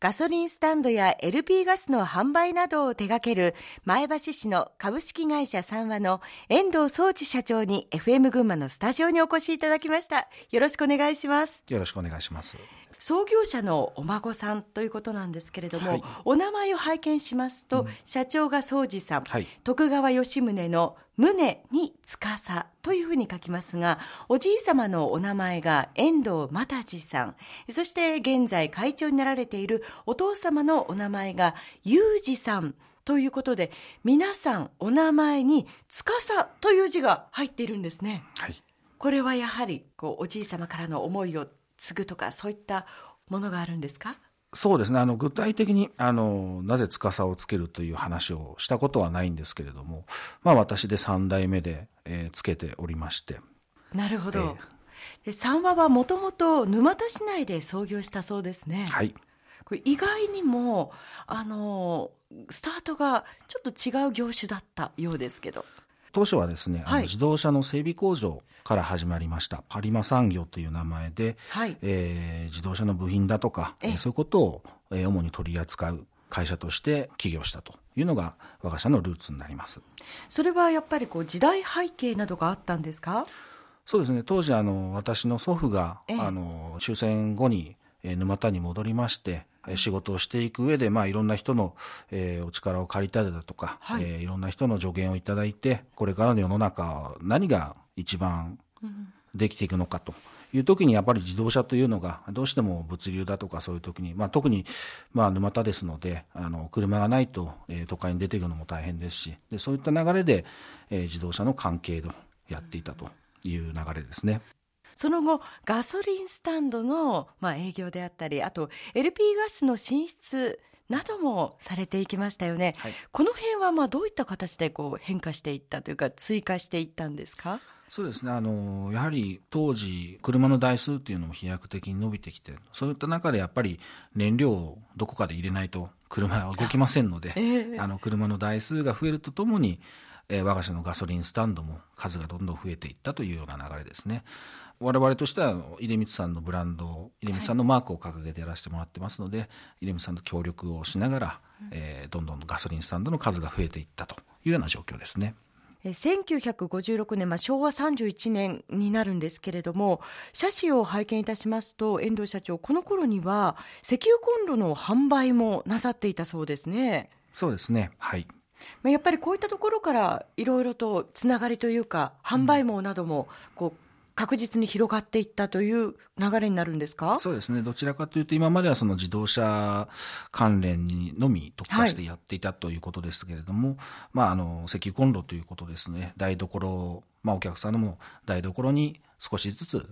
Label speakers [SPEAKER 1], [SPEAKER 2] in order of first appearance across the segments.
[SPEAKER 1] ガソリンスタンドや LP ガスの販売などを手掛ける前橋市の株式会社三和の遠藤総知社長に FM 群馬のスタジオにお越しいただきました。よろしくお願いします。
[SPEAKER 2] よろしくお願いします。
[SPEAKER 1] 創業者のお孫さんということなんですけれども、はい、お名前を拝見しますと、うん、社長が宗司さん、はい、徳川吉宗の宗に司というふうに書きますが、おじい様のお名前が遠藤又次さん、そして現在会長になられているお父様のお名前が裕二さんということで、皆さんお名前に司という字が入っているんですね。はい。これはやはりこうおじい様からの思いを継ぐとかそういったものがあるんですか？
[SPEAKER 2] そうですね。あの具体的にあのなぜ司をつけるという話をしたことはないんですけれども、まあ、私で3代目で、えー、つけておりまして。
[SPEAKER 1] なるほど、えー、三和はもともと沼田市内で創業したそうですね。
[SPEAKER 2] はい。
[SPEAKER 1] これ意外にもあのスタートがちょっと違う業種だったようですけど
[SPEAKER 2] 当初はですね、はい、自動車の整備工場から始まりました。パリマ産業という名前で、はい、えー、自動車の部品だとかそういうことを、えー、主に取り扱う会社として起業したというのが我が社のルーツになります。
[SPEAKER 1] それはやっぱりこう時代背景などがあったんですか？
[SPEAKER 2] そうですね。当時あの私の祖父が、あの終戦後に沼田に戻りまして仕事をしていく上で、まあ、いろんな人の、えー、お力を借りたりだとか、はいえー、いろんな人の助言をいただいてこれからの世の中何が一番できていくのかという時にやっぱり自動車というのがどうしても物流だとかそういう時に、まあ、特に、まあ、沼田ですのであの車がないと、えー、都会に出ていくのも大変ですしでそういった流れで、えー、自動車の関係をやっていたという流れですね。
[SPEAKER 1] その後ガソリンスタンドの、まあ、営業であったりあと LP ガスの進出などもされていきましたよね、はい、この辺はまあどういった形でこう変化していったというか追加していったんですか？
[SPEAKER 2] そうですね。あのやはり当時車の台数っていうのも飛躍的に伸びてきてそういった中でやっぱり燃料をどこかで入れないと車は動きませんので、えー、あの車の台数が増えるとともにえー、我が社のガソリンスタンドも数がどんどん増えていったというような流れですね。我々としては出光さんのブランド出光さんのマークを掲げてやらせてもらってますので、はい、出光さんと協力をしながら、うん、えー、どんどんガソリンスタンドの数が増えていったというような状況ですね。
[SPEAKER 1] 1956年、まあ、昭和31年になるんですけれども写真を拝見いたしますと遠藤社長この頃には石油コンロの販売もなさっていたそうですね。
[SPEAKER 2] そうですねはい
[SPEAKER 1] やっぱりこういったところからいろいろとつながりというか販売網などもこう確実に広がっていったという流れになるんですか？
[SPEAKER 2] そうですね、どちらかというと、今まではその自動車関連にのみ特化してやっていたということですけれども、はい、まあ、あの石油コンロということですね、台所、まあ、お客さんのも台所に少しずつ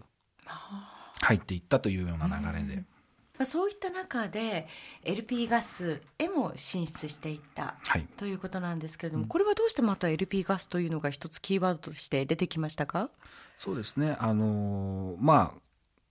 [SPEAKER 2] 入っていったというような流れで。
[SPEAKER 1] まあ、そういった中で LP ガスへも進出していった、はい、ということなんですけれども、これはどうしてまた LP ガスというのが一つキーワードとして出てきましたか？
[SPEAKER 2] そうですね。あのまあ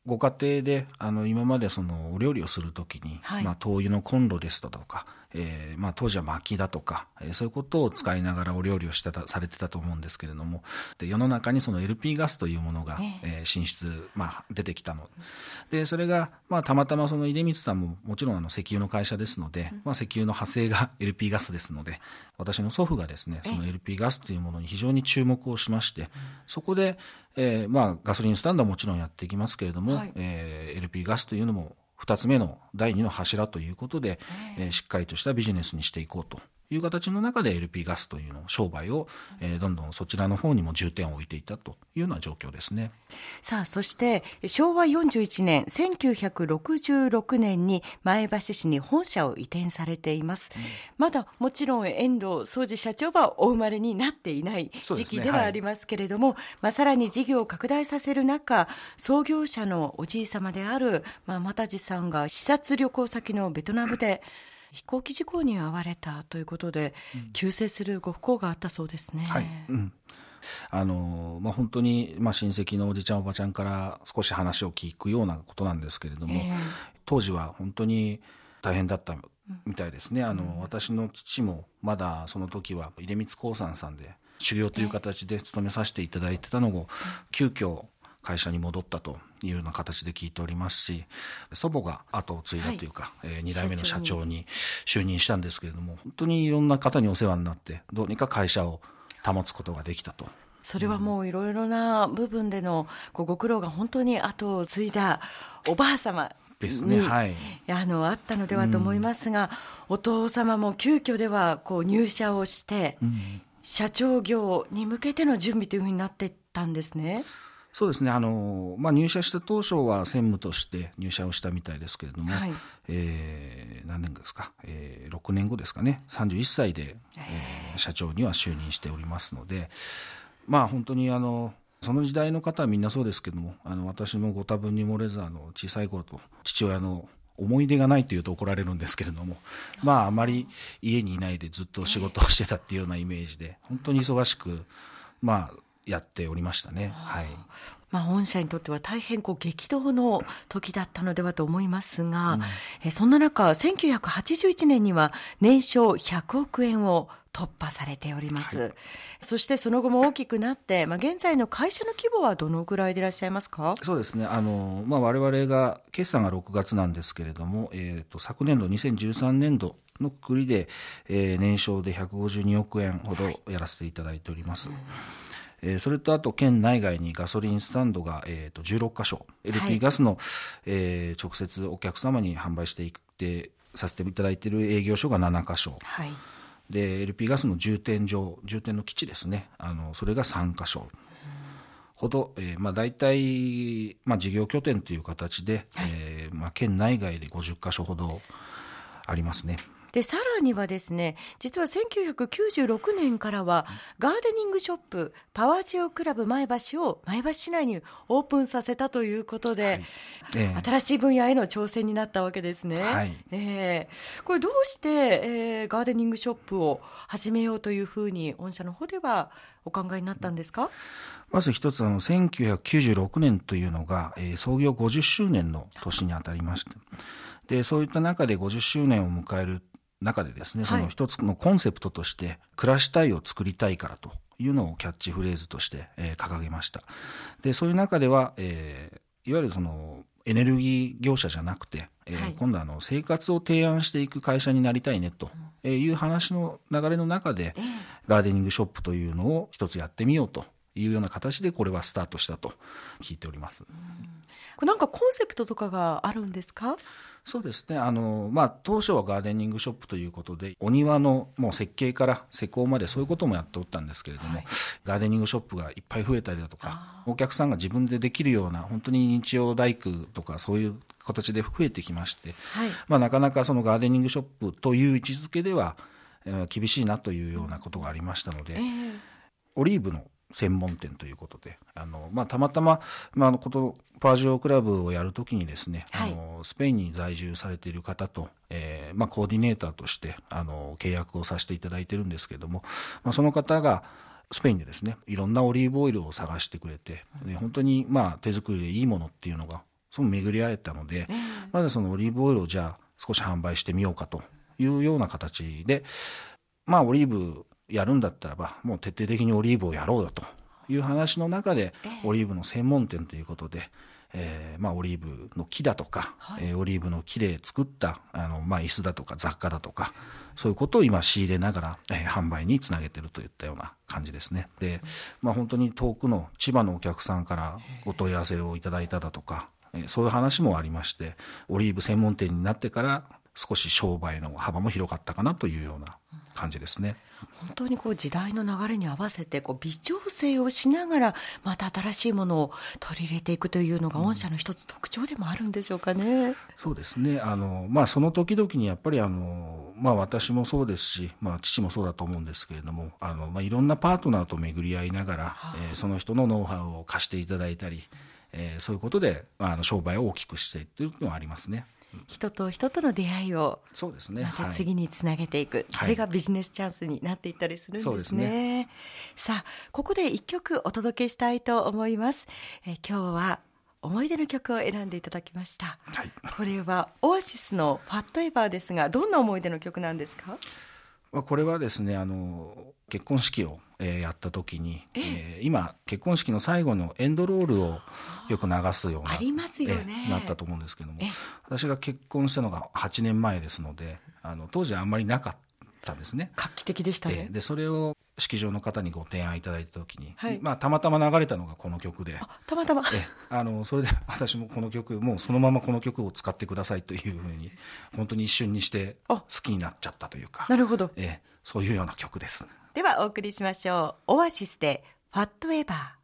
[SPEAKER 2] ご家庭であの今までそのお料理をするときに、はい、まあ、灯油のコンロですとか、えーまあ、当時は薪だとか、えー、そういうことを使いながらお料理をしたされてたと思うんですけれどもで世の中にその LP ガスというものが、えー、進出、まあ、出てきたの。でそれが、まあ、たまたまその出光さんももちろんあの石油の会社ですので、まあ、石油の派生が LP ガスですので私の祖父がですねその LP ガスというものに非常に注目をしましてそこで、えーまあ、ガソリンスタンドはもちろんやっていきますけれども、はい、えー、LP ガスというのも2つ目の第2の柱ということで、えー、しっかりとしたビジネスにしていこうという形の中で LP ガスというの商売を、えー、どんどんそちらの方にも重点を置いていたというような状況ですね。
[SPEAKER 1] さあそして昭和41年1966年に前橋市に本社を移転されています。うん、まだもちろん遠藤総司社長はお生まれになっていない時期ではありますけれども、ねはい、まあさらに事業を拡大させる中創業者のおじい様であるまあ又地さんが視察旅行先のベトナムで飛行機事故に遭われたということで、うん、急性するご不幸があったそうですね。
[SPEAKER 2] はい、うん。あのまあ、本当に、まあ、親戚のおじちゃんおばちゃんから少し話を聞くようなことなんですけれども、えー、当時は本当に大変だったみたいですね、あの、うん、私の父もまだその時は出光興産さんで修行という形で勤めさせていただいてたのを、急遽会社に戻ったというような形で聞いておりますし祖母が後を継いだというか、はい、えー、2代目の社長に就任したんですけれども本当にいろんな方にお世話になってどうにか会社を保つことができたと。
[SPEAKER 1] それはもういろいろな部分でのご苦労が本当に後を継いだおばあ様ですね、はい、あのあったのではと思いますが、うん、お父様も急遽ではこう入社をして、うん、社長業に向けての準備というふうになっていったんですね。
[SPEAKER 2] そうですね。あの、まあ、入社した当初は専務として入社をしたみたいですけれども、はい、えー、何年ですか、えー、6年後ですかね。31歳で、えー、社長には就任しておりますので、まあ、本当にあのその時代の方はみんなそうですけどもあの私もご多分に漏れずあの小さい頃と父親の思い出がないというと怒られるんですけれども、まあ、あまり家にいないでずっと仕事をしてたっていうようなイメージで、本当に忙しく、まあ、やっておりましたね。はい。
[SPEAKER 1] まあ、御社にとっては大変こう激動の時だったのではと思いますが、うん、えそんな中、1981年には年商100億円を突破されております、はい、そしてその後も大きくなって、まあ、現在の会社の規模はどのぐらいでいらっしゃいますか？
[SPEAKER 2] そうですね。あの、まあ、我々が決算が6月なんですけれども、えーと、昨年度2013年度のくくりで、えー、年商で152億円ほどやらせていただいております。はいえー、それとあと県内外にガソリンスタンドが、えー、と16箇所 LP ガスの、はい、えー、直接お客様に販売していってさせていただいている営業所が7箇所、はい、で LP ガスの充填場充填の基地ですね。あのそれが3箇所。ほど、えーまあ、大体、まあ、事業拠点という形で、はい、えーまあ、県内外で50箇所ほどありますね。
[SPEAKER 1] でさらにはですね実は1996年からはガーデニングショップパワージオクラブ前橋を前橋市内にオープンさせたということで、はい。えー、新しい分野への挑戦になったわけですね。はい、えー、これどうして、えー、ガーデニングショップを始めようというふうに御社の方ではお考えになったんですか？
[SPEAKER 2] まず一つあの1996年というのが、えー、創業50周年の年にあたりまして。でそういった中で50周年を迎える中でですね、その一つのコンセプトとして、暮らしたいを作りたいからというのをキャッチフレーズとして、えー、掲げました。で、そういう中では、えー、いわゆるその、エネルギー業者じゃなくて、えー、はい、今度はあの生活を提案していく会社になりたいねという話の流れの中で、ガーデニングショップというのを一つやってみようというような形でこれはスタートしたと聞いております。
[SPEAKER 1] これなんかコンセプトとかがあるんですか？
[SPEAKER 2] そうですね。あの、まあ、当初はガーデニングショップということで、お庭のもう設計から施工までそういうこともやっておったんですけれども、はい、ガーデニングショップがいっぱい増えたりだとか、お客さんが自分でできるような、本当に日曜大工とかそういう形で増えてきまして、はい、まあ、なかなかそのガーデニングショップという位置づけでは、えー、厳しいなというようなことがありましたので、えー、オリーブの専門店ということで、あの、まあ、たまたま、まあ、こと、パージオクラブをやるときにですね、はい、あの、スペインに在住されている方と、えー、まあ、コーディネーターとして、あの、契約をさせていただいてるんですけれども、まあ、その方が、スペインでですね、いろんなオリーブオイルを探してくれて、で本当に、まあ、手作りでいいものっていうのが、その巡り合えたので、まずそのオリーブオイルをじゃあ、少し販売してみようかというような形で、まあ、オリーブやるんだったらば、もう徹底的にオリーブをやろうよと。いう話の中で、オリーブの専門店ということで、えーまあ、オリーブの木だとか、はい、えー、オリーブの木で作ったあの、まあ、椅子だとか雑貨だとかそういうことを今仕入れながら、えー、販売につなげてるといったような感じですね。で、まあ、本当に遠くの千葉のお客さんからお問い合わせをいただいただとか、えー、そういう話もありましてオリーブ専門店になってから少し商売の幅も広がったかなというような感じですね。
[SPEAKER 1] 本当にこう時代の流れに合わせてこう微調整をしながらまた新しいものを取り入れていくというのが御社の一つ特徴でもあるんでしょうかね。うん、
[SPEAKER 2] そうですね。あのまあその時々にやっぱりあのまあ私もそうですし、まあ父もそうだと思うんですけれども、あのまあいろんなパートナーと巡り合いながら、はあ、えー、その人のノウハウを貸していただいたり。えー、そういうことであの商売を大きくしていっているのはありますね。
[SPEAKER 1] 人と人との出会いを
[SPEAKER 2] そうですね。
[SPEAKER 1] また次につなげていく、はい、それがビジネスチャンスになっていったりするんですね。ね。さあここで一曲お届けしたいと思います。え今日は思い出の曲を選んでいただきました、はい、これはオアシスの「ファットエバー」ですがどんな思い出の曲なんですか？
[SPEAKER 2] まあ、これはですねあの結婚式を、えー、やった時に、えー、今結婚式の最後のエンドロールをよく流すような
[SPEAKER 1] ありますよね、
[SPEAKER 2] えー、なったと思うんですけども私が結婚したのが8年前ですのであの当時はあんまりなかったんですね。
[SPEAKER 1] 画期的でしたね、
[SPEAKER 2] えー、でそれを式場の方にご提案いただいた時に、はい、まあ、たまたま流れたのがこの曲で。
[SPEAKER 1] たまたま。
[SPEAKER 2] えあのそれで 私もこの曲もうそのままこの曲を使ってくださいというふうに本当に一瞬にして好きになっちゃったというか。
[SPEAKER 1] なるほど、
[SPEAKER 2] えそういうような曲です。
[SPEAKER 1] ではお送りしましょう。オアシスで「ファットエバー」